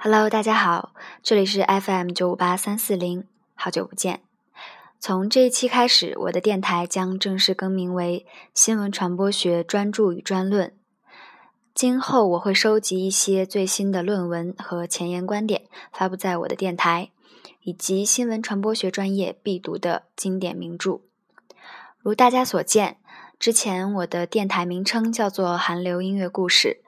Hello，大家好，这里是 FM 九五八三四零，好久不见。从这一期开始，我的电台将正式更名为“新闻传播学专注与专论”。今后我会收集一些最新的论文和前沿观点，发布在我的电台，以及新闻传播学专业必读的经典名著。如大家所见，之前我的电台名称叫做“韩流音乐故事”，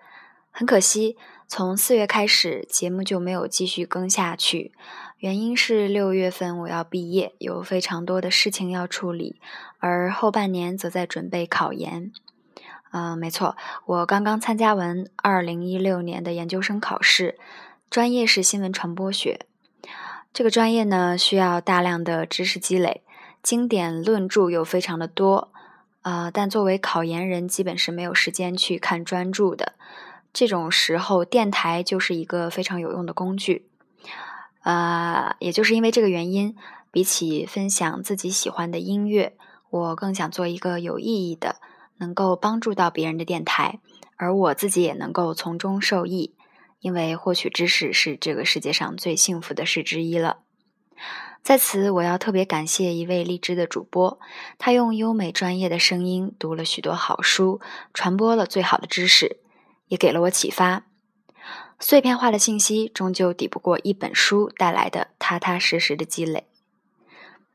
很可惜。从四月开始，节目就没有继续更下去。原因是六月份我要毕业，有非常多的事情要处理，而后半年则在准备考研。嗯，没错，我刚刚参加完二零一六年的研究生考试，专业是新闻传播学。这个专业呢，需要大量的知识积累，经典论著又非常的多。呃，但作为考研人，基本是没有时间去看专著的。这种时候，电台就是一个非常有用的工具。呃，也就是因为这个原因，比起分享自己喜欢的音乐，我更想做一个有意义的、能够帮助到别人的电台，而我自己也能够从中受益。因为获取知识是这个世界上最幸福的事之一了。在此，我要特别感谢一位励志的主播，他用优美专业的声音读了许多好书，传播了最好的知识。也给了我启发。碎片化的信息终究抵不过一本书带来的踏踏实实的积累。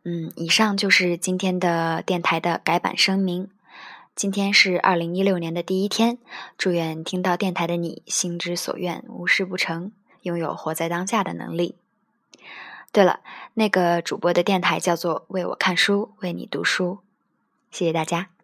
嗯，以上就是今天的电台的改版声明。今天是二零一六年的第一天，祝愿听到电台的你心之所愿，无事不成，拥有活在当下的能力。对了，那个主播的电台叫做“为我看书，为你读书”。谢谢大家。